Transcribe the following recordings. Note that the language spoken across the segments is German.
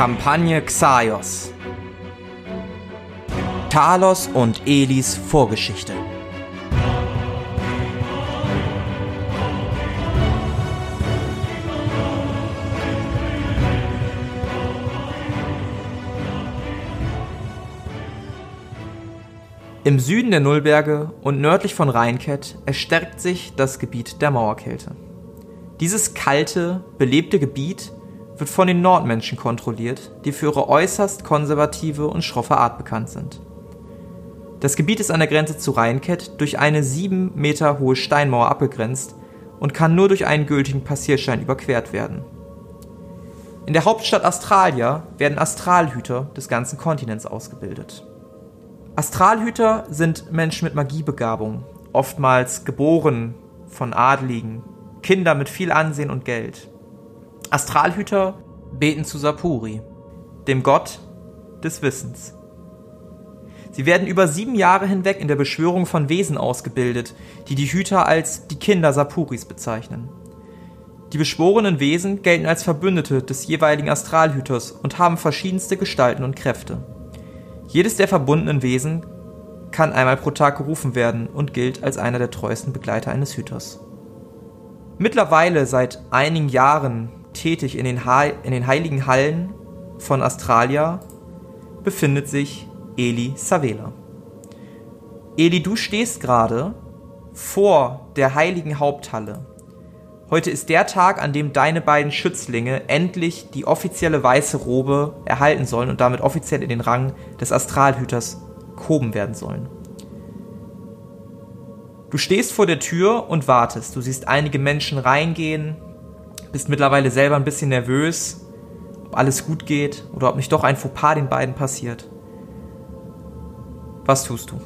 Kampagne Xaios. Talos und Elis Vorgeschichte. Im Süden der Nullberge und nördlich von Rheinkett erstreckt sich das Gebiet der Mauerkälte. Dieses kalte, belebte Gebiet wird von den Nordmenschen kontrolliert, die für ihre äußerst konservative und schroffe Art bekannt sind. Das Gebiet ist an der Grenze zu Rheinkett durch eine sieben Meter hohe Steinmauer abgegrenzt und kann nur durch einen gültigen Passierschein überquert werden. In der Hauptstadt Australia werden Astralhüter des ganzen Kontinents ausgebildet. Astralhüter sind Menschen mit Magiebegabung, oftmals geboren von Adligen, Kinder mit viel Ansehen und Geld. Astralhüter beten zu Sapuri, dem Gott des Wissens. Sie werden über sieben Jahre hinweg in der Beschwörung von Wesen ausgebildet, die die Hüter als die Kinder Sapuris bezeichnen. Die beschworenen Wesen gelten als Verbündete des jeweiligen Astralhüters und haben verschiedenste Gestalten und Kräfte. Jedes der verbundenen Wesen kann einmal pro Tag gerufen werden und gilt als einer der treuesten Begleiter eines Hüters. Mittlerweile seit einigen Jahren tätig in den, in den heiligen Hallen von Australia befindet sich Eli Savela. Eli, du stehst gerade vor der heiligen Haupthalle. Heute ist der Tag, an dem deine beiden Schützlinge endlich die offizielle weiße Robe erhalten sollen und damit offiziell in den Rang des Astralhüters gehoben werden sollen. Du stehst vor der Tür und wartest. Du siehst einige Menschen reingehen, bist mittlerweile selber ein bisschen nervös, ob alles gut geht oder ob nicht doch ein Fauxpas den beiden passiert. Was tust du?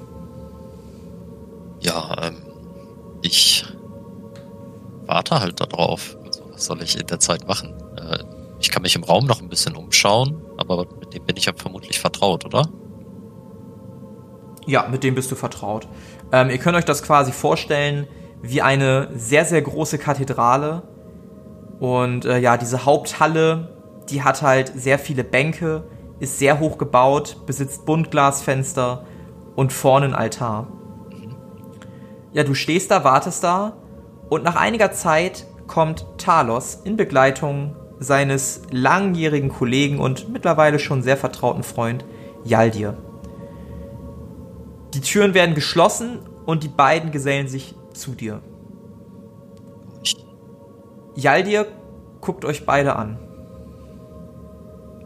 Ja, ähm, ich warte halt darauf. Also, was soll ich in der Zeit machen? Äh, ich kann mich im Raum noch ein bisschen umschauen, aber mit dem bin ich ja vermutlich vertraut, oder? Ja, mit dem bist du vertraut. Ähm, ihr könnt euch das quasi vorstellen wie eine sehr, sehr große Kathedrale. Und äh, ja, diese Haupthalle, die hat halt sehr viele Bänke, ist sehr hoch gebaut, besitzt Buntglasfenster und vorne einen Altar. Ja, du stehst da, wartest da und nach einiger Zeit kommt Talos in Begleitung seines langjährigen Kollegen und mittlerweile schon sehr vertrauten Freund Yaldir. Die Türen werden geschlossen und die beiden gesellen sich zu dir. Yaldir guckt euch beide an.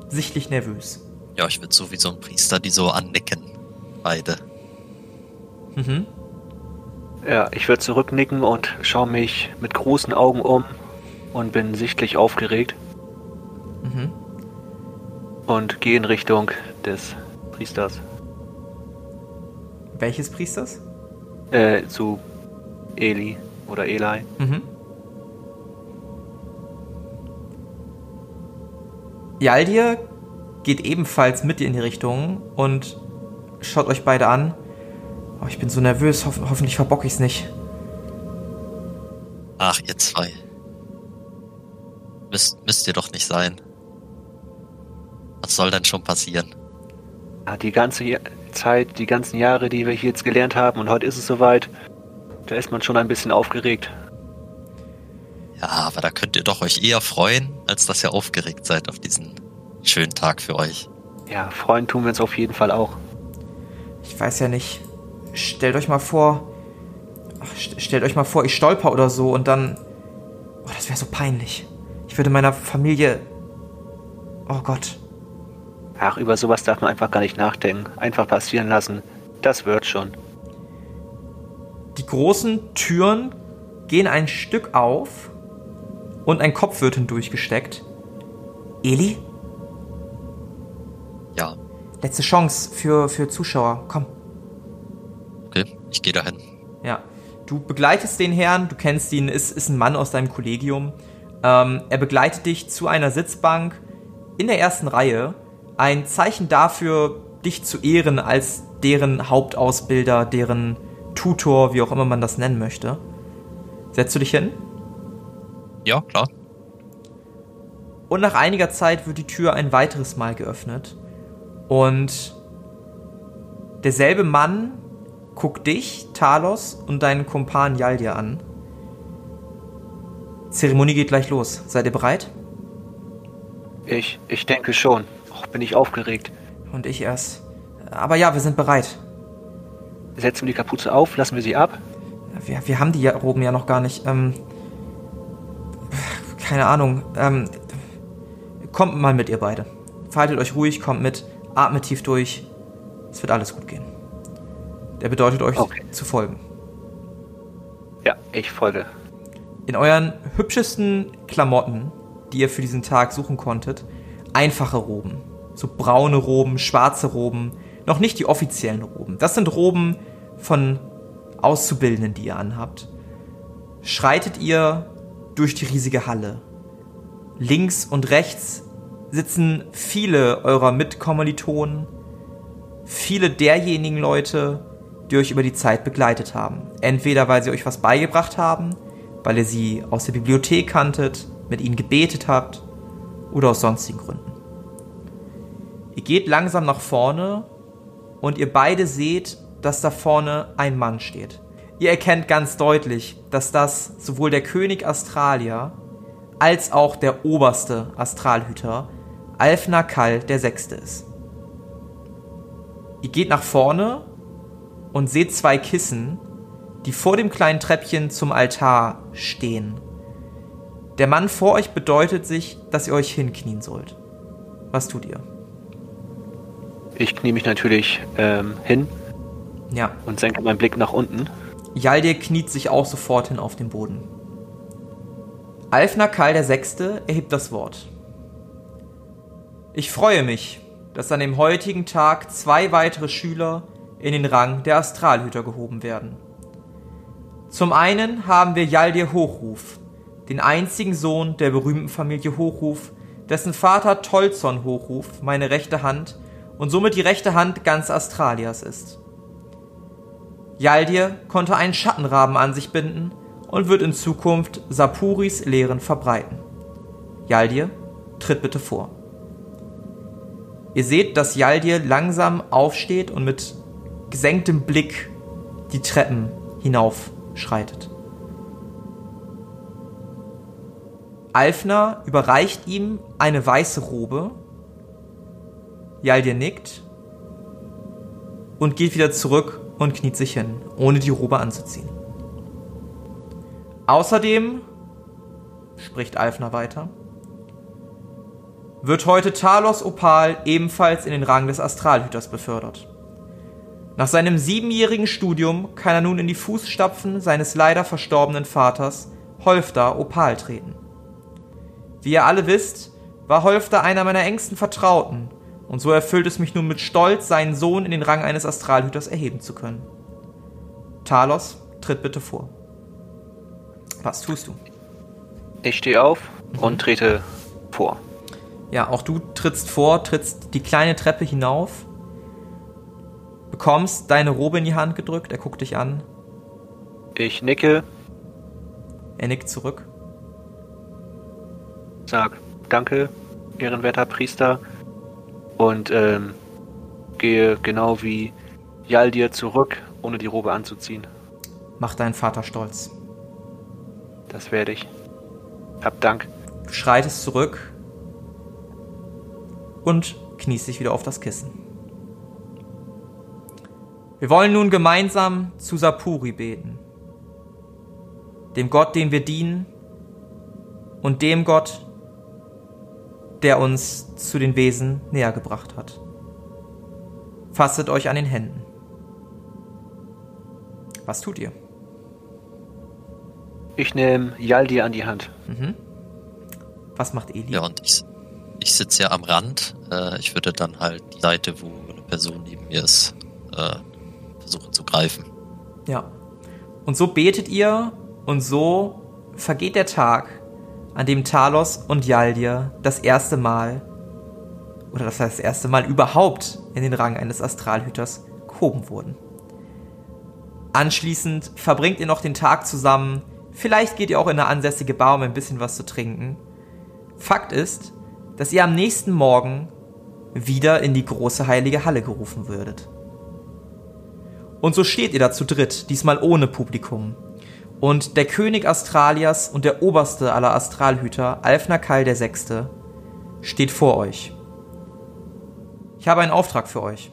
Sichtlich nervös. Ja, ich würde so wie so ein Priester die so annicken. Beide. Mhm. Ja, ich würde zurücknicken und schaue mich mit großen Augen um und bin sichtlich aufgeregt. Mhm. Und gehe in Richtung des Priesters. Welches Priesters? Äh, zu Eli oder Eli. Mhm. Yaldir geht ebenfalls mit dir in die Richtung und schaut euch beide an. Oh, ich bin so nervös, Ho hoffentlich verbocke ich's nicht. Ach, ihr zwei. Müsst, müsst ihr doch nicht sein. Was soll denn schon passieren? Ja, die ganze Zeit, die ganzen Jahre, die wir hier jetzt gelernt haben und heute ist es soweit, da ist man schon ein bisschen aufgeregt. Ja, aber da könnt ihr doch euch eher freuen, als dass ihr aufgeregt seid auf diesen schönen Tag für euch. Ja, freuen tun wir uns auf jeden Fall auch. Ich weiß ja nicht. Stellt euch mal vor. Ach, stellt euch mal vor, ich stolper oder so und dann. Oh, das wäre so peinlich. Ich würde meiner Familie. Oh Gott. Ach, über sowas darf man einfach gar nicht nachdenken. Einfach passieren lassen. Das wird schon. Die großen Türen gehen ein Stück auf und ein Kopf wird hindurchgesteckt. Eli? Ja. Letzte Chance für, für Zuschauer. Komm. Okay, ich gehe dahin. Ja. Du begleitest den Herrn, du kennst ihn, ist, ist ein Mann aus deinem Kollegium. Ähm, er begleitet dich zu einer Sitzbank in der ersten Reihe ein Zeichen dafür, dich zu ehren als deren Hauptausbilder, deren Tutor, wie auch immer man das nennen möchte. Setzt du dich hin? Ja, klar. Und nach einiger Zeit wird die Tür ein weiteres Mal geöffnet. Und derselbe Mann guckt dich, Talos, und deinen Kumpan Yaldir an. Zeremonie geht gleich los. Seid ihr bereit? Ich, ich denke schon. Och, bin ich aufgeregt. Und ich erst. Aber ja, wir sind bereit. Setzen wir die Kapuze auf, lassen wir sie ab. Wir, wir haben die ja oben ja noch gar nicht. Ähm, keine Ahnung. Ähm, kommt mal mit, ihr beide. Verhaltet euch ruhig, kommt mit, atmet tief durch. Es wird alles gut gehen. Der bedeutet euch okay. zu folgen. Ja, ich folge. In euren hübschesten Klamotten, die ihr für diesen Tag suchen konntet, einfache Roben. So braune Roben, schwarze Roben, noch nicht die offiziellen Roben. Das sind Roben von Auszubildenden, die ihr anhabt. Schreitet ihr durch die riesige Halle. Links und rechts sitzen viele eurer Mitkommilitonen, viele derjenigen Leute, die euch über die Zeit begleitet haben. Entweder weil sie euch was beigebracht haben, weil ihr sie aus der Bibliothek kanntet, mit ihnen gebetet habt oder aus sonstigen Gründen. Ihr geht langsam nach vorne und ihr beide seht, dass da vorne ein Mann steht. Ihr erkennt ganz deutlich, dass das sowohl der König Astralia als auch der oberste Astralhüter Alfner Kall der Sechste ist. Ihr geht nach vorne und seht zwei Kissen, die vor dem kleinen Treppchen zum Altar stehen. Der Mann vor euch bedeutet sich, dass ihr euch hinknien sollt. Was tut ihr? Ich knie mich natürlich ähm, hin. Ja. Und senke meinen Blick nach unten. Jaldir kniet sich auch sofort hin auf den Boden. Alfner Karl VI. erhebt das Wort. Ich freue mich, dass an dem heutigen Tag zwei weitere Schüler in den Rang der Astralhüter gehoben werden. Zum einen haben wir Jaldir Hochruf, den einzigen Sohn der berühmten Familie Hochruf, dessen Vater Tolzon Hochruf meine rechte Hand und somit die rechte Hand ganz Astralias ist. Jaldir konnte einen Schattenraben an sich binden und wird in Zukunft Sapuris Lehren verbreiten. Jaldir, tritt bitte vor. Ihr seht, dass Jaldir langsam aufsteht und mit gesenktem Blick die Treppen hinaufschreitet. Alfner überreicht ihm eine weiße Robe. Jaldir nickt und geht wieder zurück und kniet sich hin, ohne die Robe anzuziehen. Außerdem, spricht Alfner weiter, wird heute Talos Opal ebenfalls in den Rang des Astralhüters befördert. Nach seinem siebenjährigen Studium kann er nun in die Fußstapfen seines leider verstorbenen Vaters, Holfda Opal, treten. Wie ihr alle wisst, war Holfda einer meiner engsten Vertrauten, und so erfüllt es mich nun mit Stolz, seinen Sohn in den Rang eines Astralhüters erheben zu können. Talos, tritt bitte vor. Was tust du? Ich stehe auf mhm. und trete vor. Ja, auch du trittst vor, trittst die kleine Treppe hinauf bekommst deine Robe in die Hand gedrückt, er guckt dich an. Ich nicke. Er nickt zurück. Sag Danke, ehrenwerter Priester. Und ähm, gehe genau wie Jaldir zurück, ohne die Robe anzuziehen. Mach deinen Vater stolz. Das werde ich. Hab Dank. Du schreitest zurück und kniest dich wieder auf das Kissen. Wir wollen nun gemeinsam zu Sapuri beten, dem Gott, dem wir dienen und dem Gott, der uns zu den Wesen näher gebracht hat. Fasset euch an den Händen. Was tut ihr? Ich nehme Yaldi an die Hand. Mhm. Was macht Eli? Ja, und ich, ich sitze ja am Rand. Äh, ich würde dann halt die Seite, wo eine Person neben mir ist, äh, versuchen zu greifen. Ja. Und so betet ihr und so vergeht der Tag, an dem Talos und Yaldir das erste Mal, oder das heißt das erste Mal überhaupt in den Rang eines Astralhüters gehoben wurden. Anschließend verbringt ihr noch den Tag zusammen, vielleicht geht ihr auch in eine ansässige Bar, um ein bisschen was zu trinken. Fakt ist, dass ihr am nächsten Morgen wieder in die große heilige Halle gerufen würdet. Und so steht ihr da zu dritt, diesmal ohne Publikum. Und der König Astralias und der oberste aller Astralhüter, Alfnakal Sechste, steht vor euch. Ich habe einen Auftrag für euch.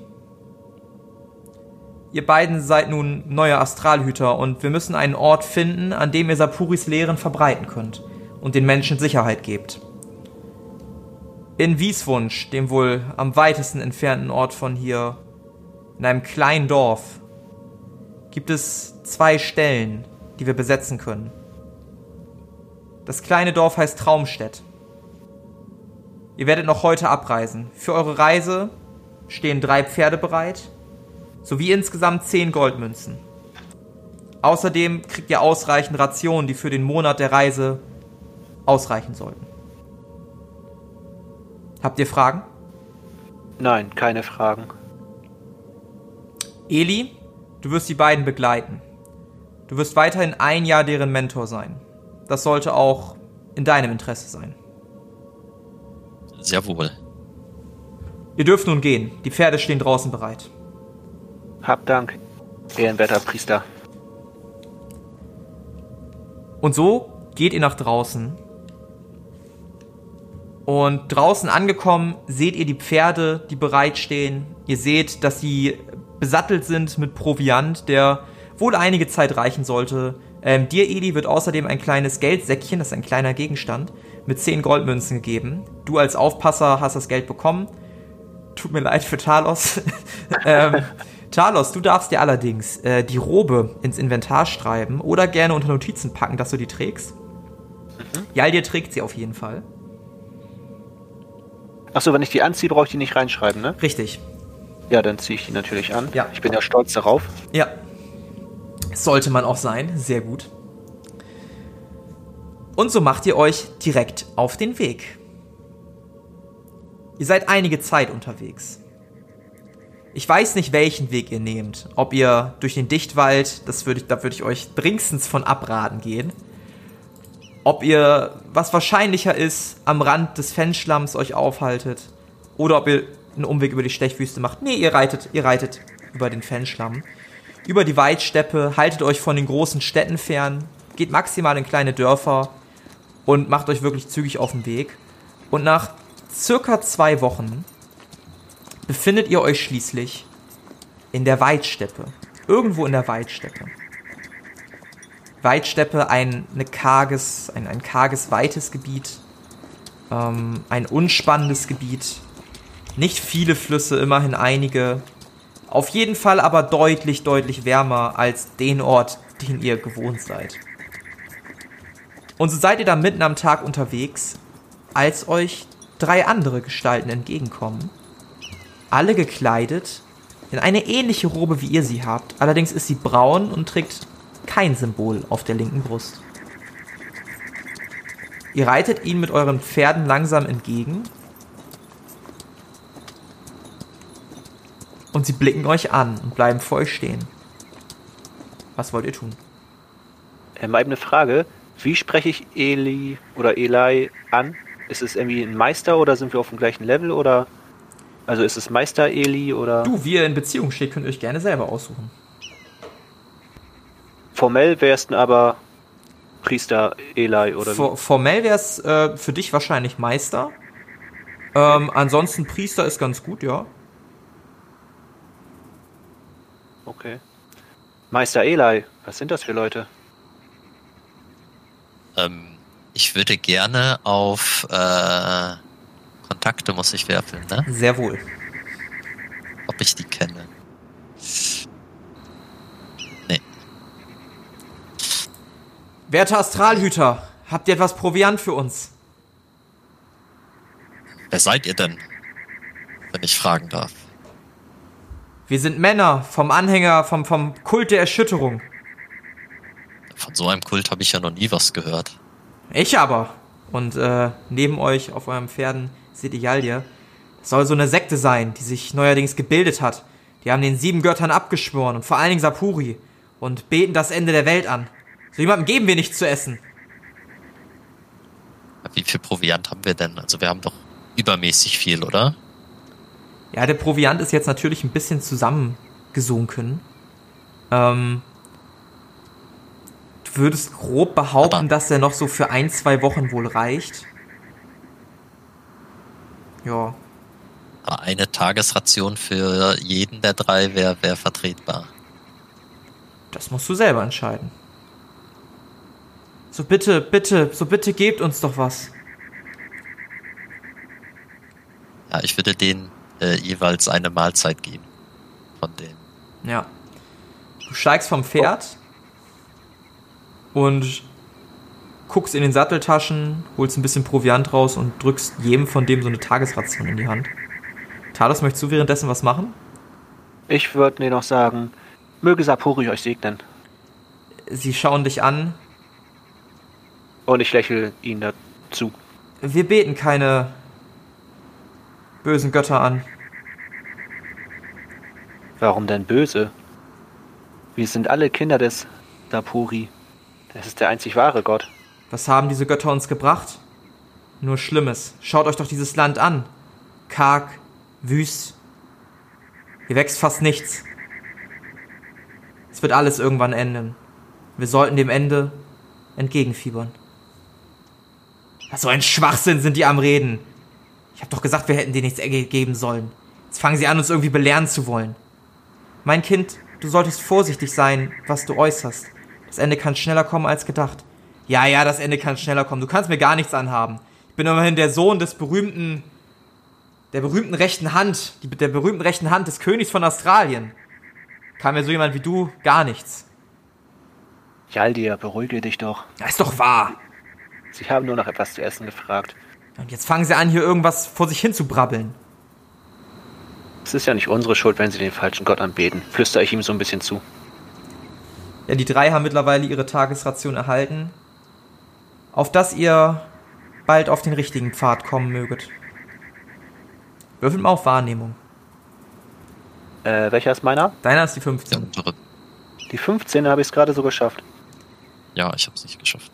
Ihr beiden seid nun neue Astralhüter und wir müssen einen Ort finden, an dem ihr Sapuris Lehren verbreiten könnt und den Menschen Sicherheit gebt. In Wieswunsch, dem wohl am weitesten entfernten Ort von hier, in einem kleinen Dorf, gibt es zwei Stellen, die wir besetzen können. Das kleine Dorf heißt Traumstedt. Ihr werdet noch heute abreisen. Für eure Reise stehen drei Pferde bereit, sowie insgesamt zehn Goldmünzen. Außerdem kriegt ihr ausreichend Rationen, die für den Monat der Reise ausreichen sollten. Habt ihr Fragen? Nein, keine Fragen. Eli, du wirst die beiden begleiten. Du wirst weiterhin ein Jahr deren Mentor sein. Das sollte auch in deinem Interesse sein. Sehr wohl. Ihr dürft nun gehen. Die Pferde stehen draußen bereit. Hab Dank, ehrenwerter Priester. Und so geht ihr nach draußen und draußen angekommen seht ihr die Pferde, die bereitstehen. Ihr seht, dass sie besattelt sind mit Proviant, der wohl einige Zeit reichen sollte. Ähm, dir, Eli, wird außerdem ein kleines Geldsäckchen, das ist ein kleiner Gegenstand, mit 10 Goldmünzen gegeben. Du als Aufpasser hast das Geld bekommen. Tut mir leid für Talos. ähm, Talos, du darfst dir allerdings äh, die Robe ins Inventar schreiben oder gerne unter Notizen packen, dass du die trägst. Mhm. Jaldir trägt sie auf jeden Fall. Achso, wenn ich die anziehe, brauche ich die nicht reinschreiben, ne? Richtig. Ja, dann ziehe ich die natürlich an. Ja. Ich bin ja stolz darauf. Ja. Sollte man auch sein. Sehr gut. Und so macht ihr euch direkt auf den Weg. Ihr seid einige Zeit unterwegs. Ich weiß nicht, welchen Weg ihr nehmt. Ob ihr durch den Dichtwald, das würde ich, da würde ich euch dringendstens von abraten gehen ob ihr, was wahrscheinlicher ist, am Rand des Fenschlamms euch aufhaltet oder ob ihr einen Umweg über die Stechwüste macht. Nee, ihr reitet, ihr reitet über den Fenschlamm. Über die Weitsteppe, haltet euch von den großen Städten fern, geht maximal in kleine Dörfer und macht euch wirklich zügig auf den Weg. Und nach circa zwei Wochen befindet ihr euch schließlich in der Weitsteppe. Irgendwo in der Weitsteppe. Weitsteppe ein, eine karges, ein, ein karges, weites Gebiet, ähm, ein unspannendes Gebiet, nicht viele Flüsse, immerhin einige. Auf jeden Fall aber deutlich, deutlich wärmer als den Ort, den ihr gewohnt seid. Und so seid ihr da mitten am Tag unterwegs, als euch drei andere Gestalten entgegenkommen. Alle gekleidet in eine ähnliche Robe, wie ihr sie habt. Allerdings ist sie braun und trägt kein Symbol auf der linken Brust. Ihr reitet ihnen mit euren Pferden langsam entgegen und sie blicken euch an und bleiben vor euch stehen. Was wollt ihr tun? Ähm, eine Frage. Wie spreche ich Eli oder Eli an? Ist es irgendwie ein Meister oder sind wir auf dem gleichen Level oder? Also ist es Meister Eli oder? Du, wie ihr in Beziehung steht, könnt ihr euch gerne selber aussuchen. Formell wärst du aber Priester Eli oder wie? Formell wär's äh, für dich wahrscheinlich Meister. Ähm, ansonsten Priester ist ganz gut, ja. Okay. Meister Eli, was sind das für Leute? Ähm, ich würde gerne auf äh, Kontakte muss ich werfen, ne? Sehr wohl. Ob ich die kenne. Werte Astralhüter, habt ihr etwas Proviant für uns? Wer seid ihr denn, wenn ich fragen darf? Wir sind Männer vom Anhänger, vom, vom Kult der Erschütterung. Von so einem Kult habe ich ja noch nie was gehört. Ich aber. Und äh, neben euch auf euren Pferden seht ihr Jaldir. Das soll so eine Sekte sein, die sich neuerdings gebildet hat. Die haben den sieben Göttern abgeschworen und vor allen Dingen Sapuri und beten das Ende der Welt an. So jemandem geben wir nichts zu essen. Wie viel Proviant haben wir denn? Also wir haben doch übermäßig viel, oder? Ja, der Proviant ist jetzt natürlich ein bisschen zusammengesunken. Ähm, du würdest grob behaupten, Aber dass er noch so für ein, zwei Wochen wohl reicht. Ja. Eine Tagesration für jeden der drei wäre wär vertretbar. Das musst du selber entscheiden. So bitte, bitte, so bitte gebt uns doch was. Ja, ich würde denen äh, jeweils eine Mahlzeit geben. Von denen. Ja. Du steigst vom Pferd oh. und guckst in den Satteltaschen, holst ein bisschen Proviant raus und drückst jedem von dem so eine Tagesration in die Hand. Talos, möchtest du währenddessen was machen? Ich würde mir noch sagen, möge Sapori euch segnen. Sie schauen dich an. Und ich lächle ihnen dazu. Wir beten keine bösen Götter an. Warum denn böse? Wir sind alle Kinder des Sapuri. Das ist der einzig wahre Gott. Was haben diese Götter uns gebracht? Nur Schlimmes. Schaut euch doch dieses Land an. Karg, wüst. Hier wächst fast nichts. Es wird alles irgendwann enden. Wir sollten dem Ende entgegenfiebern. Was so ein Schwachsinn sind die am Reden. Ich hab doch gesagt, wir hätten dir nichts geben sollen. Jetzt fangen sie an, uns irgendwie belehren zu wollen. Mein Kind, du solltest vorsichtig sein, was du äußerst. Das Ende kann schneller kommen als gedacht. Ja, ja, das Ende kann schneller kommen. Du kannst mir gar nichts anhaben. Ich bin immerhin der Sohn des berühmten, der berühmten rechten Hand, der berühmten rechten Hand des Königs von Australien. Kann mir so jemand wie du gar nichts. Jaldir, beruhige dich doch. Das ist doch wahr. Sie haben nur nach etwas zu essen gefragt. Und jetzt fangen sie an, hier irgendwas vor sich hin zu brabbeln. Es ist ja nicht unsere Schuld, wenn sie den falschen Gott anbeten, flüstere ich ihm so ein bisschen zu. Ja, die drei haben mittlerweile ihre Tagesration erhalten, auf dass ihr bald auf den richtigen Pfad kommen möget. Würfelt mal auf Wahrnehmung. Äh, welcher ist meiner? Deiner ist die 15. Die 15 habe ich es gerade so geschafft. Ja, ich habe es nicht geschafft.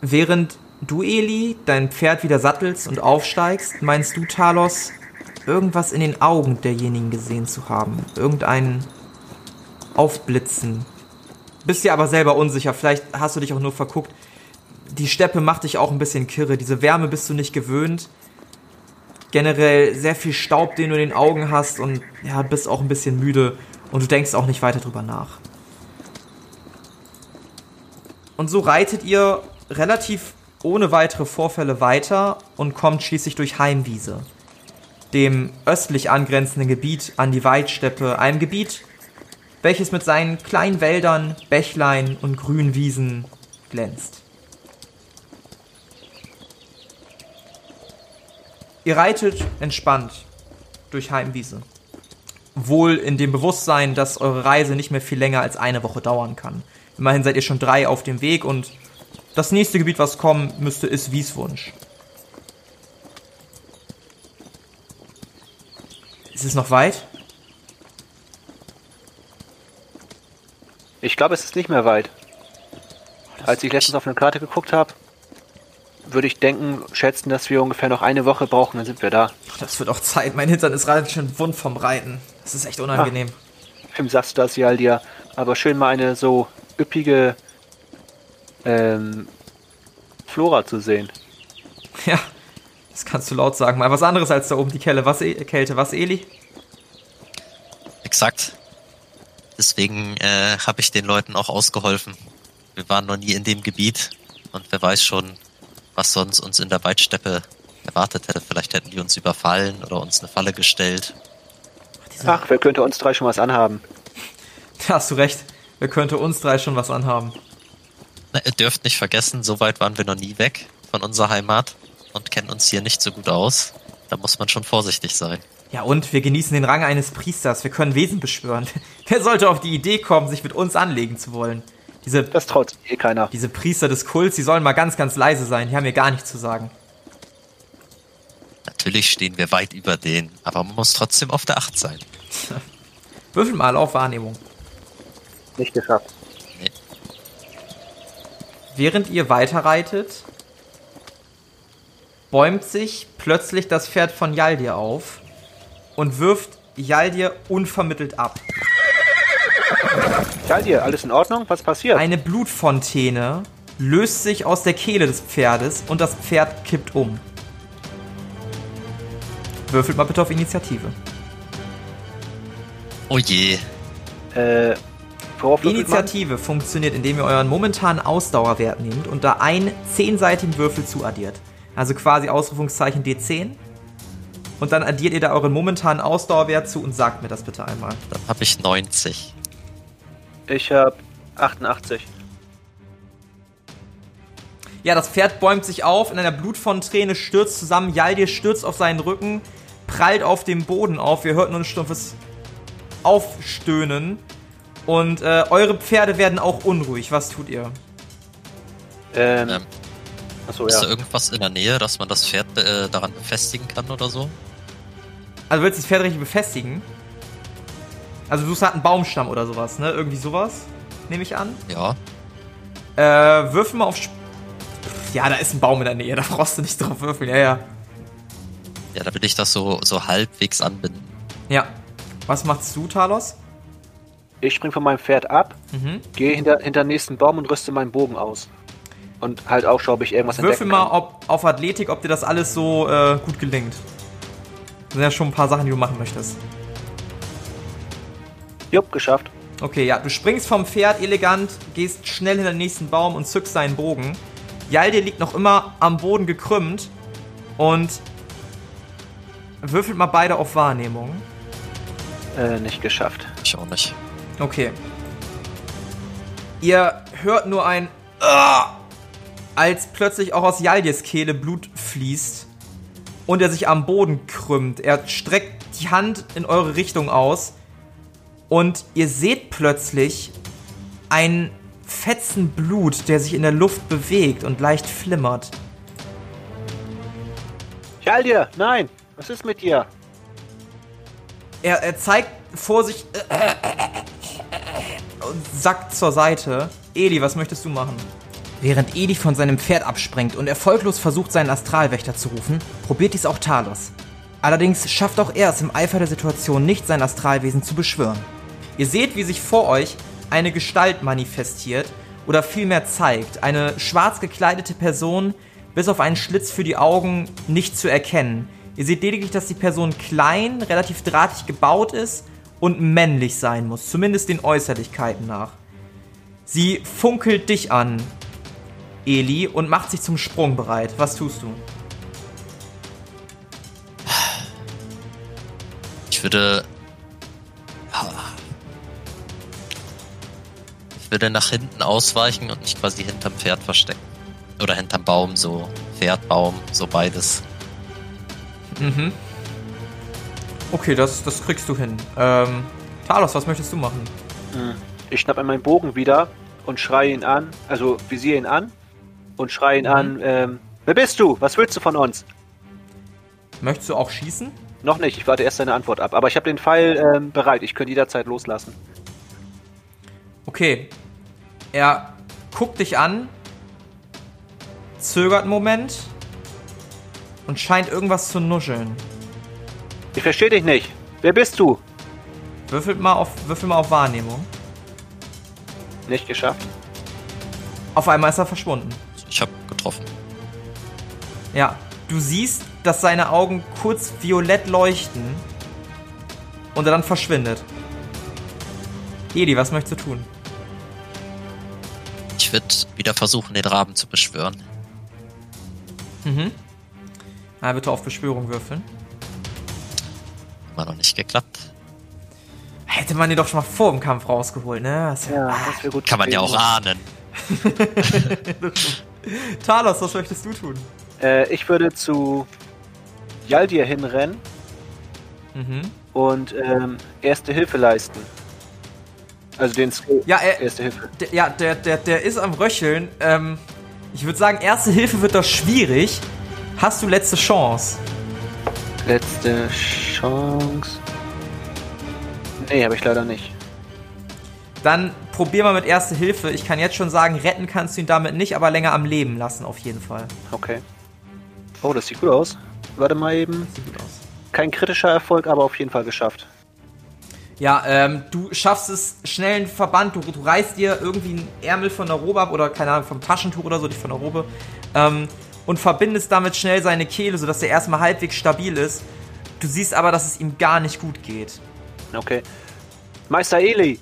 Während du, Eli, dein Pferd wieder sattelst und aufsteigst, meinst du, Talos, irgendwas in den Augen derjenigen gesehen zu haben. Irgendein Aufblitzen. Bist dir aber selber unsicher, vielleicht hast du dich auch nur verguckt. Die Steppe macht dich auch ein bisschen kirre. Diese Wärme bist du nicht gewöhnt. Generell sehr viel Staub, den du in den Augen hast und ja, bist auch ein bisschen müde und du denkst auch nicht weiter drüber nach. Und so reitet ihr relativ ohne weitere Vorfälle weiter und kommt schließlich durch Heimwiese, dem östlich angrenzenden Gebiet an die Weidsteppe, einem Gebiet, welches mit seinen kleinen Wäldern, Bächlein und grünen Wiesen glänzt. Ihr reitet entspannt durch Heimwiese. Wohl in dem Bewusstsein, dass eure Reise nicht mehr viel länger als eine Woche dauern kann. Immerhin seid ihr schon drei auf dem Weg und das nächste Gebiet, was kommen müsste, ist Wieswunsch. Ist es noch weit? Ich glaube, es ist nicht mehr weit. Als ich letztens auf eine Karte geguckt habe, würde ich denken, schätzen, dass wir ungefähr noch eine Woche brauchen, dann sind wir da. Das wird auch Zeit. Mein Hintern ist gerade schon wund vom Reiten. Das ist echt unangenehm. Ach, Im das, Jaldia. Aber schön mal eine so üppige ähm, Flora zu sehen. Ja, das kannst du laut sagen. Mal was anderes als da oben die Kälte. Was, e Kälte. was Eli? Exakt. Deswegen äh, habe ich den Leuten auch ausgeholfen. Wir waren noch nie in dem Gebiet und wer weiß schon, was sonst uns in der Weitsteppe erwartet hätte. Vielleicht hätten die uns überfallen oder uns eine Falle gestellt. Ach, wer könnte uns drei schon was anhaben? Da hast du recht. Wer könnte uns drei schon was anhaben? Ihr dürft nicht vergessen, so weit waren wir noch nie weg von unserer Heimat und kennen uns hier nicht so gut aus. Da muss man schon vorsichtig sein. Ja, und wir genießen den Rang eines Priesters. Wir können Wesen beschwören. Wer sollte auf die Idee kommen, sich mit uns anlegen zu wollen? Diese, das traut eh keiner. Diese Priester des Kults, die sollen mal ganz, ganz leise sein. Die haben mir gar nichts zu sagen. Natürlich stehen wir weit über denen, aber man muss trotzdem auf der Acht sein. Würfel mal auf Wahrnehmung. Nicht geschafft. Während ihr weiterreitet, bäumt sich plötzlich das Pferd von Jaldir auf und wirft Jaldir unvermittelt ab. Jaldir, alles in Ordnung? Was passiert? Eine Blutfontäne löst sich aus der Kehle des Pferdes und das Pferd kippt um. Würfelt mal bitte auf Initiative. Oh je. Äh, worauf Initiative funktioniert, indem ihr euren momentanen Ausdauerwert nehmt und da einen zehnseitigen Würfel zuaddiert. Also quasi Ausrufungszeichen D10. Und dann addiert ihr da euren momentanen Ausdauerwert zu und sagt mir das bitte einmal. Dann habe ich 90. Man? Ich habe 88. Ja, das Pferd bäumt sich auf, in einer Blutfontäne stürzt zusammen, Jaldir stürzt auf seinen Rücken, prallt auf dem Boden auf, ihr hört nur ein stumpfes Aufstöhnen und äh, eure Pferde werden auch unruhig. Was tut ihr? Ähm, Ähm, achso, Ist ja. da irgendwas in der Nähe, dass man das Pferd äh, daran befestigen kann oder so? Also willst du das Pferd richtig befestigen? Also du suchst halt einen Baumstamm oder sowas, ne? Irgendwie sowas, nehme ich an. Ja. Äh, würfel mal auf... Sp ja, da ist ein Baum in der Nähe, da brauchst du nicht drauf würfeln. Ja, ja. Ja, da will ich das so, so halbwegs anbinden. Ja. Was machst du, Talos? Ich spring von meinem Pferd ab, Mhm. gehe hinter, hinter den nächsten Baum und rüste meinen Bogen aus. Und halt auch schaue, ob ich irgendwas Würfel entdecken mal kann. ob, auf Athletik, ob dir das alles so äh, gut gelingt. Das sind ja schon ein paar Sachen, die du machen möchtest. Jupp, geschafft. Okay, ja, du springst vom Pferd elegant, gehst schnell hinter den nächsten Baum und zückst seinen Bogen. Jaldir liegt noch immer am Boden gekrümmt und würfelt mal beide auf Wahrnehmung. Äh, nicht geschafft. Ich auch nicht. Okay. Ihr hört nur ein als plötzlich auch aus Jaldirs Kehle Blut fließt und er sich am Boden krümmt. Er streckt die Hand in eure Richtung aus und ihr seht plötzlich einen Fetzen Blut, der sich in der Luft bewegt und leicht flimmert. Jaldir, nein! Was ist mit dir? Er, er zeigt vor sich sackt zur Seite. Eli, was möchtest du machen? Während Eli von seinem Pferd abspringt und erfolglos versucht, seinen Astralwächter zu rufen, probiert dies auch Talos. Allerdings schafft auch er es im Eifer der Situation nicht, sein Astralwesen zu beschwören. Ihr seht, wie sich vor euch eine Gestalt manifestiert oder vielmehr zeigt. Eine schwarz gekleidete Person, bis auf einen Schlitz für die Augen nicht zu erkennen. Ihr seht lediglich, dass die Person klein, relativ drahtig gebaut ist und männlich sein muss, zumindest den Äußerlichkeiten nach. Sie funkelt dich an, Eli, und macht sich zum Sprung bereit. Was tust du? Ich würde. Ich würde nach hinten ausweichen und mich quasi hinterm Pferd verstecken. Oder hinterm Baum, so Pferd, Baum, so beides. Mhm. Okay, das, das kriegst du hin. Ähm, Talos, was möchtest du machen? Ich schnapp an meinen Bogen wieder und schreie ihn an, also visiere ihn an und schreie ihn Mhm. an, ähm, wer bist du? Was willst du von uns? Möchtest du auch schießen? Noch nicht, ich warte erst seine Antwort ab, aber ich habe den Pfeil ähm, bereit, ich könnte jederzeit loslassen. Okay. Er guckt dich an, zögert einen Moment und scheint irgendwas zu nuscheln. Ich verstehe dich nicht. Wer bist du? Würfelt mal auf, würfel mal auf Wahrnehmung. Nicht geschafft. Auf einmal ist er verschwunden. Ich habe getroffen. Ja, du siehst, dass seine Augen kurz violett leuchten und er dann verschwindet. Edi, was möchtest du tun? Ich würde wieder versuchen, den Raben zu beschwören. Mhm. Na, bitte auf Beschwörung würfeln. Immer noch nicht geklappt. Hätte man ihn doch schon mal vor dem Kampf rausgeholt, ne? Das ja, das wäre gut. Kann man ja auch ahnen. Talos, was möchtest du tun? Äh, ich würde zu Jaldir hinrennen Mhm. und ähm, Erste Hilfe leisten. Also den Skill. Ja, er, Erste Hilfe. der, ja, der, der, der ist am Röcheln. Ähm, ich würde sagen, erste Hilfe wird doch schwierig. Hast du letzte Chance? Letzte Chance. Nee, habe ich leider nicht. Dann probier mal mit erste Hilfe. Ich kann jetzt schon sagen, retten kannst du ihn damit nicht, aber länger am Leben lassen auf jeden Fall. Okay. Oh, das sieht gut aus. Warte mal eben. Das sieht gut aus. Kein kritischer Erfolg, aber auf jeden Fall geschafft. Ja, ähm, du schaffst es schnell einen Verband, du, du reißt dir irgendwie einen Ärmel von der Robe ab oder keine Ahnung, vom Taschentuch oder so, nicht von der Robe, ähm, und verbindest damit schnell seine Kehle, sodass er erstmal halbwegs stabil ist. Du siehst aber, dass es ihm gar nicht gut geht. Okay. Meister Eli,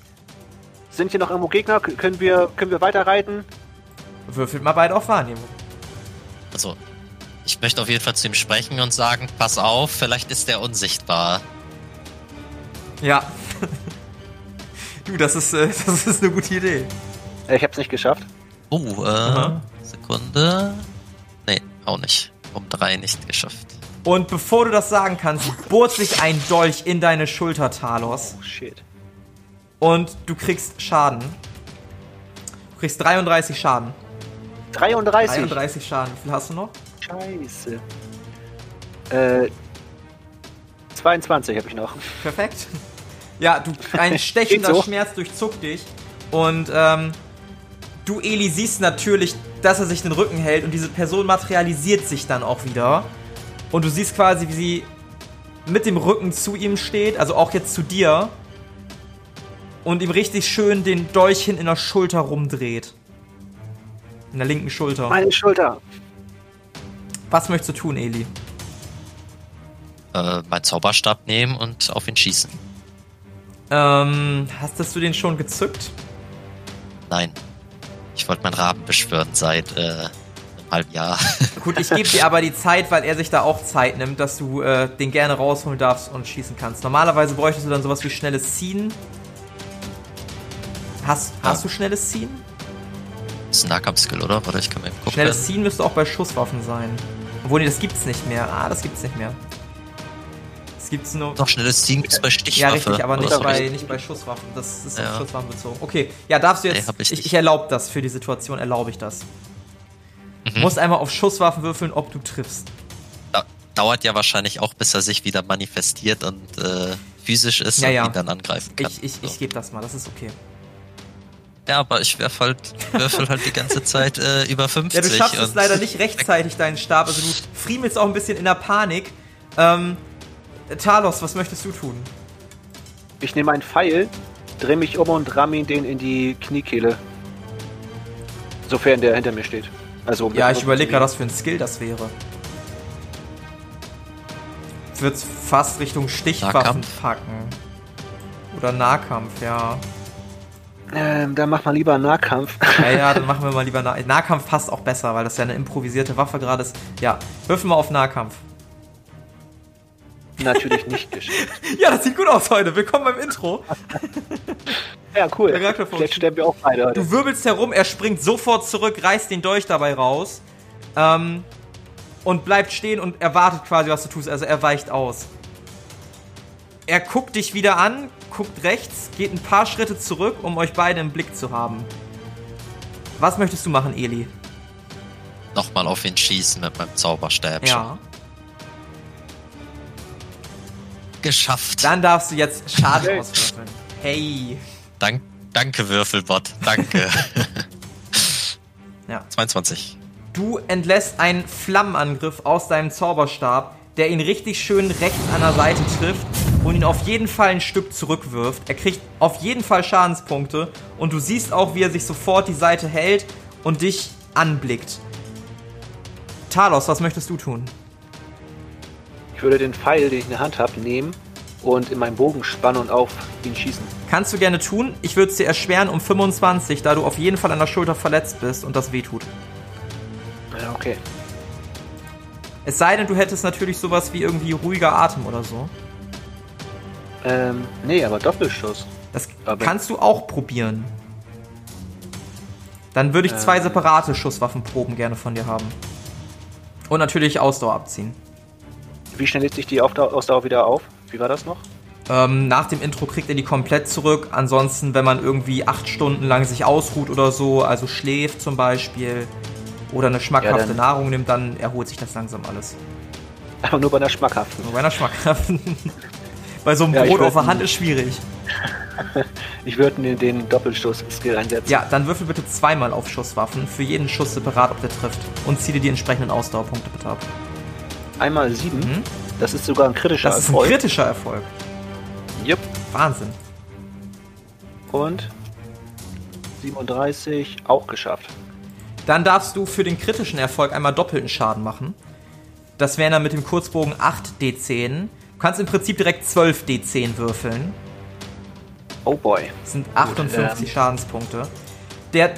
sind hier noch irgendwo Gegner? Können wir, können wir weiterreiten? Würfelt mal beide auf Wahrnehmung. Also, ich möchte auf jeden Fall zu ihm sprechen und sagen, pass auf, vielleicht ist er unsichtbar. Ja. du, das ist, äh, das ist eine gute Idee. Ich hab's nicht geschafft. Oh, äh, Aha. Sekunde. Auch nicht. Um drei nicht geschafft. Und bevor du das sagen kannst, bohrt sich ein Dolch in deine Schulter, Talos. Oh, shit. Und du kriegst Schaden. Du kriegst 33 Schaden. 33. 33 Schaden. Wie viel hast du noch? Scheiße. Äh, 22 habe ich noch. Perfekt. Ja, du, ein stechender so. Schmerz durchzuckt dich. Und ähm, du, Eli, siehst natürlich, dass er sich den Rücken hält und diese Person materialisiert sich dann auch wieder. Und du siehst quasi, wie sie mit dem Rücken zu ihm steht, also auch jetzt zu dir. Und ihm richtig schön den Dolch hin in der Schulter rumdreht. In der linken Schulter. Meine Schulter. Was möchtest du tun, Eli? Äh, meinen Zauberstab nehmen und auf ihn schießen. Ähm, hast du den schon gezückt? Nein. Ich wollte meinen Raben beschwören seit äh, einem halben Jahr. Gut, ich gebe dir aber die Zeit, weil er sich da auch Zeit nimmt, dass du äh, den gerne rausholen darfst und schießen kannst. Normalerweise bräuchtest du dann sowas wie schnelles Ziehen. Hast, Ja. hast du schnelles Ziehen? Das ist ein Nahkampfskill, oder? Warte, ich kann mal gucken. Schnelles Ziehen müsste auch bei Schusswaffen sein. Obwohl, nee, das gibt's nicht mehr. Ah, das gibt's nicht mehr. Das gibt's nur. Doch, schnelles Ziehen gibt's bei ja, Stichwaffe. richtig, aber nicht bei, nicht bei Schusswaffen. Das ist auf Ja. Schusswaffen bezogen. Okay, ja, darfst du Nee, jetzt. hab ich ich ich erlaube das für die Situation, erlaube ich das. Mhm. Musst einmal auf Schusswaffen würfeln, ob du triffst. Da, dauert ja wahrscheinlich auch, bis er sich wieder manifestiert und äh, physisch ist Ja, und ja. ihn dann angreifen kann. Ich, ich, So. ich gebe das mal, das ist okay. Ja, aber ich werf halt, würfel halt die ganze Zeit äh, über Ja, 50. du schaffst es leider nicht rechtzeitig, deinen Stab. Also du friemelst auch ein bisschen in der Panik. Ähm, Talos, was möchtest du tun? Ich nehme einen Pfeil, drehe mich um und ramme ihn den in die Kniekehle. Sofern der hinter mir steht. Also Ja, ich überlege gerade, was für ein Skill das wäre. Ich würde fast Richtung Stichwaffen Nahkampf? packen. Oder Nahkampf, ja. Ähm, dann mach mal lieber Nahkampf. Ja, ja, dann machen wir mal lieber nah Nahkampf passt auch besser, weil das ja eine improvisierte Waffe gerade ist. Ja, würfel mal auf Nahkampf. Natürlich nicht geschafft. Ja, das sieht gut aus heute. Willkommen beim Intro. Ja, cool. Vielleicht sterben wir auch beide heute. Du wirbelst herum, er springt sofort zurück, reißt den Dolch dabei raus ähm, und bleibt stehen und erwartet quasi, was du tust. Also er weicht aus. Er guckt dich wieder an, guckt rechts, geht ein paar Schritte zurück, um euch beide im Blick zu haben. Was möchtest du machen, Eli? Nochmal auf ihn schießen mit meinem Zauberstäbchen. Ja. Geschafft. Dann darfst du jetzt Schaden Okay. auswürfeln. Hey. Dank, danke, Würfelbot. Danke. Ja. 22. Du entlässt einen Flammenangriff aus deinem Zauberstab, der ihn richtig schön rechts an der Seite trifft und ihn auf jeden Fall ein Stück zurückwirft. Er kriegt auf jeden Fall Schadenspunkte und du siehst auch, wie er sich sofort die Seite hält und dich anblickt. Talos, was möchtest du tun? Ich würde den Pfeil, den ich in der Hand habe, nehmen und in meinen Bogen spannen und auf ihn schießen. Kannst du gerne tun. Ich würde es dir erschweren um 25, da du auf jeden Fall an der Schulter verletzt bist und das wehtut. Ja, okay. Es sei denn, du hättest natürlich sowas wie irgendwie ruhiger Atem oder so. Ähm, nee, aber Doppelschuss. Das Aber- kannst du auch probieren. Dann würde ich zwei Ähm. separate Schusswaffenproben gerne von dir haben. Und natürlich Ausdauer abziehen. Wie schnell lädt sich die Ausdauer wieder auf? Wie war das noch? Ähm, nach dem Intro kriegt er die komplett zurück. Ansonsten, wenn man irgendwie acht Stunden lang sich ausruht oder so, also schläft zum Beispiel, oder eine schmackhafte Ja, Nahrung nimmt, dann erholt sich das langsam alles. Aber nur bei einer schmackhaften. Nur bei einer schmackhaften. bei so einem Ja, Brot auf der Hand ist schwierig. Ich würde den, den Doppelschuss-Skill einsetzen. Ja, dann würfel bitte zweimal auf Schusswaffen. Für jeden Schuss separat, ob der trifft. Und dir die entsprechenden Ausdauerpunkte bitte ab. Einmal 7. Mhm. Das ist sogar ein kritischer Erfolg. Das ist ein kritischer Erfolg. Jupp. Wahnsinn. Und 37 auch geschafft. Dann darfst du für den kritischen Erfolg einmal doppelten Schaden machen. Das wären dann mit dem Kurzbogen 8 D10. Du kannst im Prinzip direkt 12 D10 würfeln. Oh boy. Das sind 58 Gut, ähm. Schadenspunkte. Der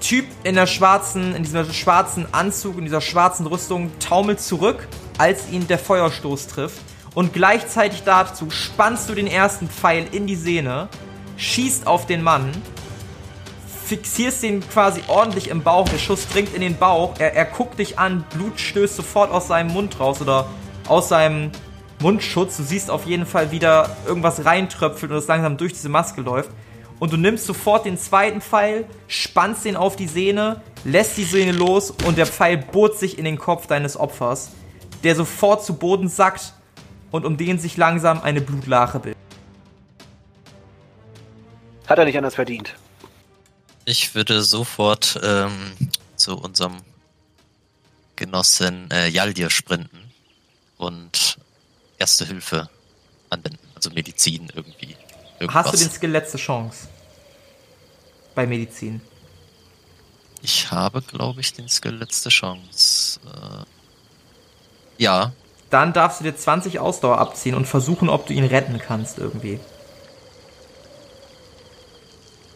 Typ in der schwarzen, in diesem schwarzen Anzug, in dieser schwarzen Rüstung taumelt zurück, als ihn der Feuerstoß trifft. Und gleichzeitig dazu spannst du den ersten Pfeil in die Sehne, schießt auf den Mann, fixierst ihn quasi ordentlich im Bauch, der Schuss dringt in den Bauch, er, er guckt dich an, Blut stößt sofort aus seinem Mund raus oder aus seinem Mundschutz. Du siehst auf jeden Fall wieder irgendwas reintröpfelt und es langsam durch diese Maske läuft und du nimmst sofort den zweiten Pfeil, spannst ihn auf die Sehne, lässt die Sehne los und der Pfeil bohrt sich in den Kopf deines Opfers, der sofort zu Boden sackt und um den sich langsam eine Blutlache bildet. Hat er nicht anders verdient. Ich würde sofort ähm, zu unserem Genossen äh, Jaldir sprinten und Erste Hilfe anwenden, also Medizin irgendwie. Irgendwas. Hast du den Skill letzte Chance? Bei Medizin. Ich habe, glaube ich, den Skill letzte Chance. Äh, ja. Dann darfst du dir 20 Ausdauer abziehen und versuchen, ob du ihn retten kannst irgendwie.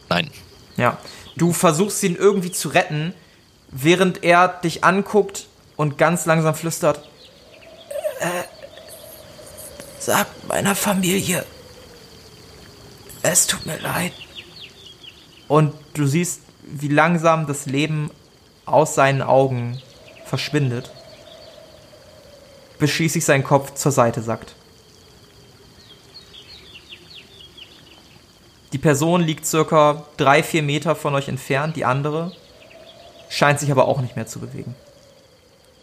Nein. Ja. Du versuchst ihn irgendwie zu retten, während er dich anguckt und ganz langsam flüstert. Äh, sag meiner Familie, es tut mir leid. Und du siehst, wie langsam das Leben aus seinen Augen verschwindet, bis schließlich sein Kopf zur Seite sackt. Die Person liegt circa drei, vier Meter von euch entfernt, die andere scheint sich aber auch nicht mehr zu bewegen.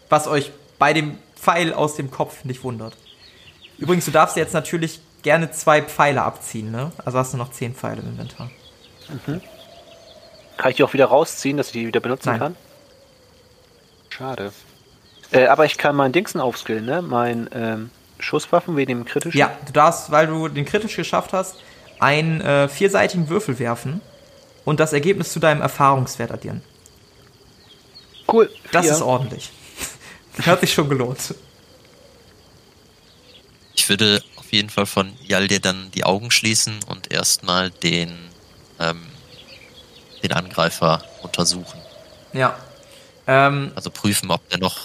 Was euch bei dem Pfeil aus dem Kopf nicht wundert. Übrigens, du darfst jetzt natürlich gerne zwei Pfeile abziehen, ne? Also hast du noch zehn Pfeile im Inventar. Mhm. Kann ich die auch wieder rausziehen, dass ich die wieder benutzen Nein. kann? Schade. Äh, aber ich kann meinen Dingsen aufskillen, ne? Mein ähm, Schusswaffen wegen dem kritischen. Ja, du darfst, weil du den kritisch geschafft hast, einen äh, vierseitigen Würfel werfen und das Ergebnis zu deinem Erfahrungswert addieren. Cool. Vier. Das ist ordentlich. Hat sich schon gelohnt. Ich würde auf jeden Fall von Jaldir dann die Augen schließen und erstmal den, ähm, den Angreifer untersuchen. Ja. Ähm, also prüfen, ob der noch,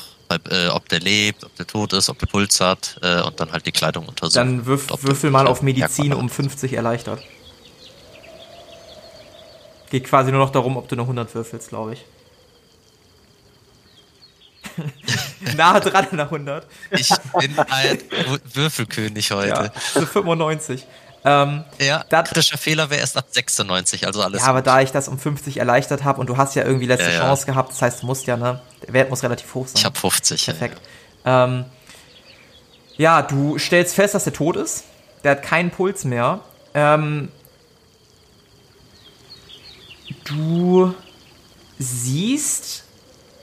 äh, ob der lebt, ob der tot ist, ob der Puls hat äh, und dann halt die Kleidung untersuchen. Dann würf, würfel mal auf Medizin um 50 erleichtert. Geht quasi nur noch darum, ob du eine 100 würfelst, glaube ich. Nahe dran an der 100. Ich bin ein Würfelkönig heute. Ja, so 95. Ähm, ja, dat, kritischer Fehler wäre erst ab 96, also alles. Ja, aber da ich das um 50 erleichtert habe und du hast ja irgendwie letzte ja, Chance gehabt, das heißt, du musst ja, ne? Der Wert muss relativ hoch sein. Ich habe 50. Perfekt. Ja, ähm, ja, du stellst fest, dass er tot ist. Der hat keinen Puls mehr. Ähm, du siehst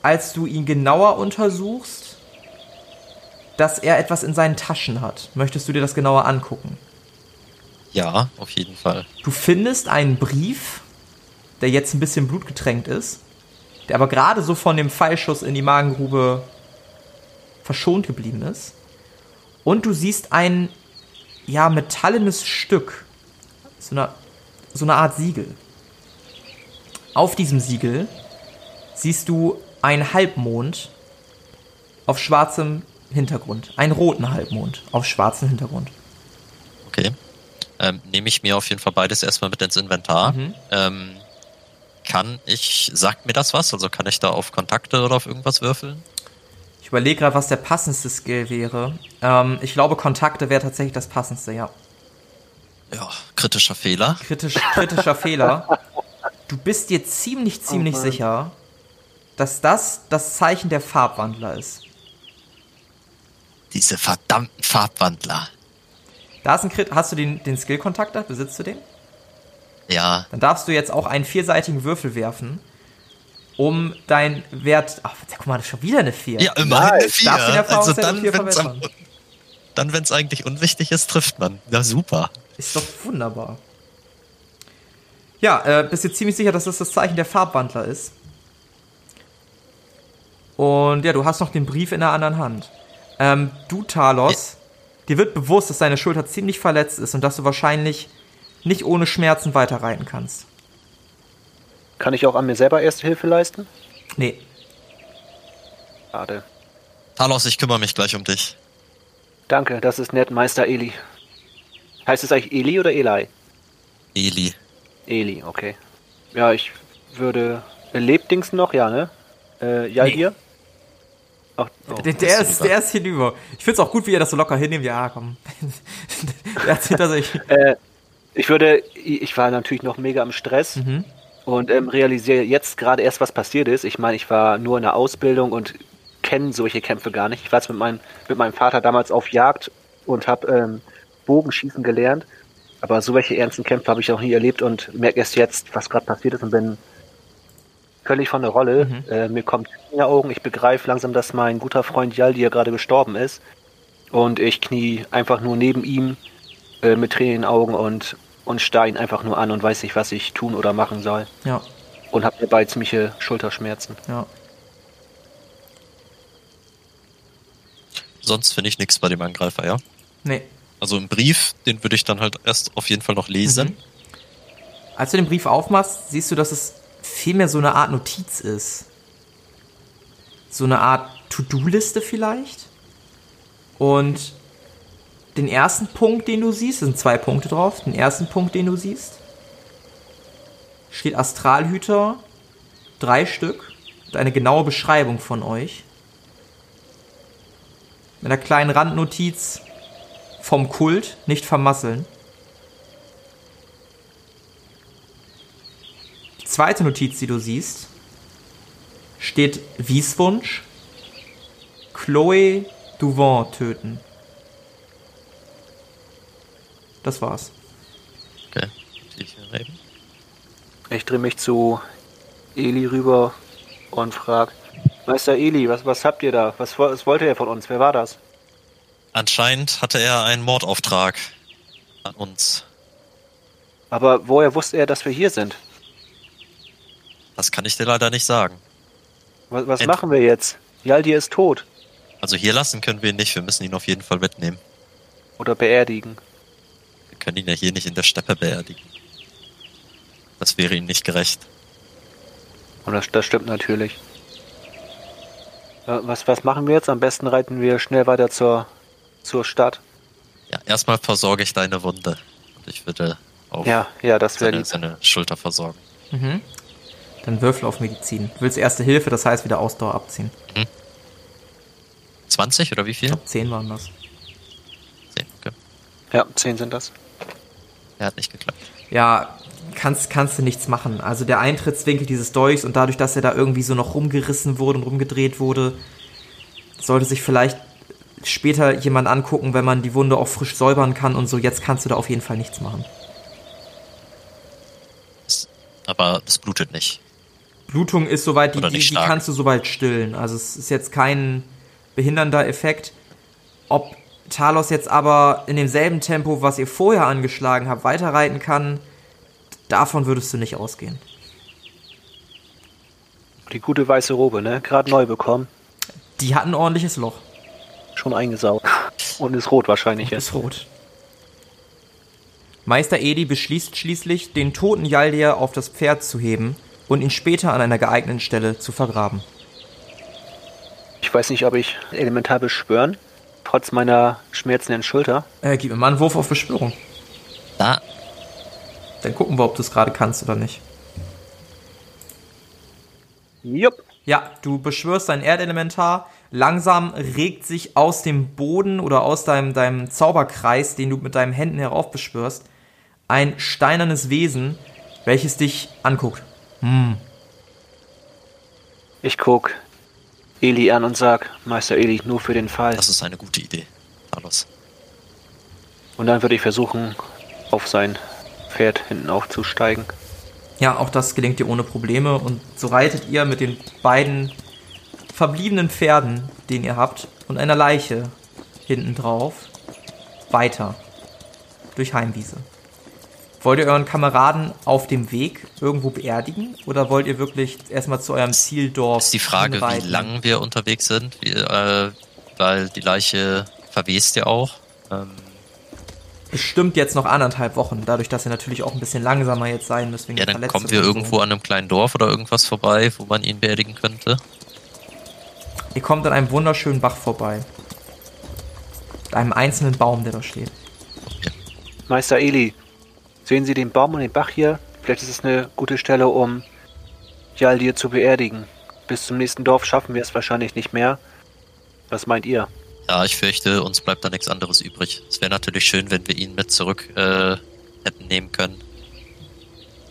als du ihn genauer untersuchst, dass er etwas in seinen Taschen hat. Möchtest du dir das genauer angucken? Ja, auf jeden Fall. Du findest einen Brief, der jetzt ein bisschen blutgetränkt ist, der aber gerade so von dem Pfeilschuss in die Magengrube verschont geblieben ist. Und du siehst ein, ja, metallenes Stück. So eine, so eine Art Siegel. Auf diesem Siegel siehst du ein Halbmond auf schwarzem Hintergrund. Einen roten Halbmond auf schwarzem Hintergrund. Okay. Ähm, Nehme ich mir auf jeden Fall beides erstmal mit ins Inventar. Mhm. Ähm, kann ich, sagt mir das was? Also kann ich da auf Kontakte oder auf irgendwas würfeln? Ich überlege gerade, was der passendste Skill wäre. Ähm, ich glaube, Kontakte wäre tatsächlich das passendste, ja. Ja, kritischer Fehler. Kritisch, kritischer Fehler. Du bist dir ziemlich, ziemlich oh sicher, dass das das Zeichen der Farbwandler ist. Diese verdammten Farbwandler. Da ist ein Crit. Hast du den, den Skill-Kontakter? Besitzt du den? Ja. Dann darfst du jetzt auch einen vierseitigen Würfel werfen. um dein Wert. Ach, guck mal, das ist schon wieder eine 4. Ja, immerhin eine 4. Also dann, wenn es dann, wenn es eigentlich unwichtig ist, trifft man. Ja, super. Ist doch wunderbar. Ja, äh, bist dir ziemlich sicher, dass das das Zeichen der Farbwandler ist. Und ja, du hast noch den Brief in der anderen Hand. Ähm, du, Talos, ja. dir wird bewusst, dass deine Schulter ziemlich verletzt ist und dass du wahrscheinlich nicht ohne Schmerzen weiterreiten kannst. Kann ich auch an mir selber Erste Hilfe leisten? Nee. Schade. Talos, ich kümmere mich gleich um dich. Danke, das ist nett, Meister Eli. Heißt es eigentlich Eli oder Eli? Eli. Eli, okay. Ja, ich würde. Lebt Dings noch? Ja, ne? Äh, ja, nee. hier? Ach, oh, der, der ist, der ist hinüber. Ich finde es auch gut, wie er das so locker hinnimmt. Ja, komm. der hat hinter sich. Äh, ich würde. Ich war natürlich noch mega im Stress. Mhm. Und ähm, realisiere jetzt gerade erst, was passiert ist. Ich meine, ich war nur in der Ausbildung und kenne solche Kämpfe gar nicht. Ich war jetzt mit, mein, mit meinem Vater damals auf Jagd und habe ähm, Bogenschießen gelernt. Aber so welche ernsten Kämpfe habe ich auch nie erlebt und merke erst jetzt, was gerade passiert ist und bin völlig von der Rolle. Mhm. Äh, mir kommt in die Augen, ich begreife langsam, dass mein guter Freund Jaldi ja gerade gestorben ist. Und ich knie einfach nur neben ihm äh, mit Tränen in den Augen und, und starr ihn einfach nur an und weiß nicht, was ich tun oder machen soll. Ja. Und habe dabei ziemliche Schulterschmerzen. Ja. Sonst finde ich nichts bei dem Angreifer, ja? Nee. Also im Brief, den würde ich dann halt erst auf jeden Fall noch lesen. Mhm. Als du den Brief aufmachst, siehst du, dass es vielmehr so eine Art Notiz ist. So eine Art To-Do-Liste vielleicht. Und den ersten Punkt, den du siehst, sind zwei Punkte drauf. Den ersten Punkt, den du siehst, steht Astralhüter, drei Stück, und eine genaue Beschreibung von euch mit einer kleinen Randnotiz vom Kult nicht vermasseln. Zweite Notiz, die du siehst, steht Wieswunsch, Chloe Duvant töten. Das war's. Okay. Ich drehe mich zu Eli rüber und frage, Meister Eli, was, was habt ihr da? Was, was wollte er von uns? Wer war das? Anscheinend hatte er einen Mordauftrag an uns. Aber woher wusste er, dass wir hier sind? Das kann ich dir leider nicht sagen. Was, was machen wir jetzt? Jaldir ist tot. Also hier lassen können wir ihn nicht. Wir müssen ihn auf jeden Fall mitnehmen. Oder beerdigen. Wir können ihn ja hier nicht in der Steppe beerdigen. Das wäre ihm nicht gerecht. Und das, das stimmt natürlich. Was, was machen wir jetzt? Am besten reiten wir schnell weiter zur, zur Stadt. Ja, erstmal versorge ich deine Wunde. Und ich würde auch ja, ja, das seine, seine Schulter versorgen. Mhm. Dann Würfel auf Medizin. Du willst Erste Hilfe, das heißt wieder Ausdauer abziehen. Mhm. 20 oder wie viel? Ich glaube 10 waren das. 10, okay. Ja, 10 sind das. Er hat nicht geklappt. Ja, kannst, kannst du nichts machen. Also der Eintrittswinkel dieses Dolchs und dadurch, dass er da irgendwie so noch rumgerissen wurde und rumgedreht wurde, sollte sich vielleicht später jemand angucken, wenn man die Wunde auch frisch säubern kann und so. Jetzt kannst du da auf jeden Fall nichts machen. Aber es blutet nicht. Blutung ist soweit, die, die, die kannst du soweit stillen. Also es ist jetzt kein behindernder Effekt. Ob Talos jetzt aber in demselben Tempo, was ihr vorher angeschlagen habt, weiterreiten kann, Davon würdest du nicht ausgehen. Die gute weiße Robe, ne? Gerade neu bekommen. Die hat ein ordentliches Loch. Schon eingesaugt. Und ist rot wahrscheinlich Und Ist rot. Meister Edi beschließt schließlich, den toten Jaldir auf das Pferd zu heben und ihn später an einer geeigneten Stelle zu vergraben. Ich weiß nicht, ob ich elementar beschwören, trotz meiner schmerzenden Schulter. Äh, gib mir mal einen Wurf auf Beschwörung. Da dann gucken wir, ob du es gerade kannst oder nicht. Jupp. Ja, du beschwörst dein Erdelementar. Langsam regt sich aus dem Boden oder aus deinem, deinem Zauberkreis, den du mit deinen Händen heraufbeschwörst, ein steinernes Wesen, welches dich anguckt. Hm. Ich guck Eli an und sag, Meister Eli, nur für den Fall. Das ist eine gute Idee, Carlos. Und dann würde ich versuchen, auf sein Pferd hinten aufzusteigen. Ja, auch das gelingt ihr ohne Probleme und so reitet ihr mit den beiden verbliebenen Pferden, den ihr habt, und einer Leiche hinten drauf weiter durch Heimwiese. Wollt ihr euren Kameraden auf dem Weg irgendwo beerdigen oder wollt ihr wirklich erstmal zu eurem Zieldorf? Ist die Frage, hinreiten? wie lang wir unterwegs sind, wie, äh, weil die Leiche verwest ja auch. Ähm, bestimmt jetzt noch anderthalb Wochen, dadurch, dass ihr natürlich auch ein bisschen langsamer jetzt sein müsst. Wegen ja, dann kommen wir irgendwo so. an einem kleinen Dorf oder irgendwas vorbei, wo man ihn beerdigen könnte. Ihr kommt an einem wunderschönen Bach vorbei. Mit einem einzelnen Baum, der da steht. Okay. Meister Eli, sehen Sie den Baum und den Bach hier? Vielleicht ist es eine gute Stelle, um Jaldir zu beerdigen. Bis zum nächsten Dorf schaffen wir es wahrscheinlich nicht mehr. Was meint ihr? Ja, ich fürchte, uns bleibt da nichts anderes übrig. Es wäre natürlich schön, wenn wir ihn mit zurück äh, hätten nehmen können.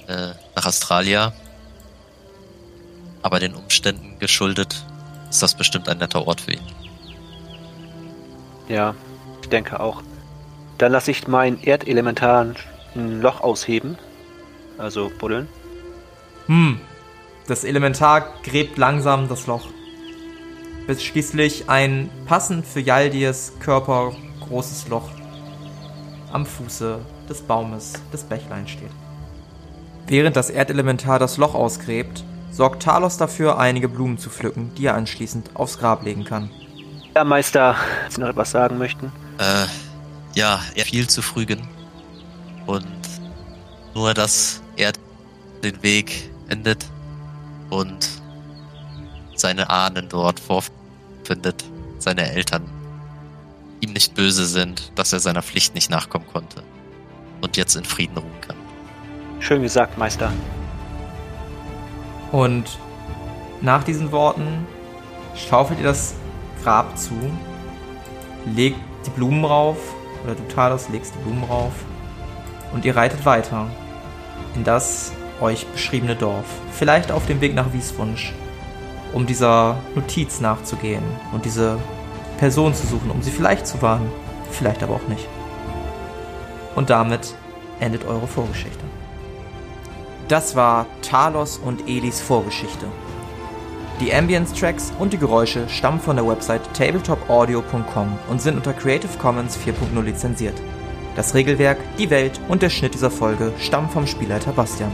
Äh, nach Australia. Aber den Umständen geschuldet ist das bestimmt ein netter Ort für ihn. Ja, ich denke auch. Dann lasse ich mein Erdelementar ein Loch ausheben. Also buddeln. Hm. Das Elementar gräbt langsam das Loch bis schließlich ein passend für Yaldirs Körper großes Loch am Fuße des Baumes des Bächleins steht. Während das Erdelementar das Loch ausgräbt, sorgt Talos dafür, einige Blumen zu pflücken, die er anschließend aufs Grab legen kann. Ja, Meister, Sie noch etwas sagen möchten? Äh, ja, er viel zu frügen. Und nur, dass er den Weg endet und seine Ahnen dort vorfinden findet, seine Eltern ihm nicht böse sind, dass er seiner Pflicht nicht nachkommen konnte und jetzt in Frieden ruhen kann. Schön gesagt, Meister. Und nach diesen Worten schaufelt ihr das Grab zu, legt die Blumen rauf, oder du Talos legst die Blumen rauf, und ihr reitet weiter in das euch beschriebene Dorf. Vielleicht auf dem Weg nach Wieswunsch, um dieser Notiz nachzugehen und diese Person zu suchen, um sie vielleicht zu warnen, vielleicht aber auch nicht. Und damit endet eure Vorgeschichte. Das war Talos und Elis Vorgeschichte. Die Ambience-Tracks und die Geräusche stammen von der Website tabletopaudio.com und sind unter Creative Commons 4.0 lizenziert. Das Regelwerk, die Welt und der Schnitt dieser Folge stammen vom Spielleiter Bastian.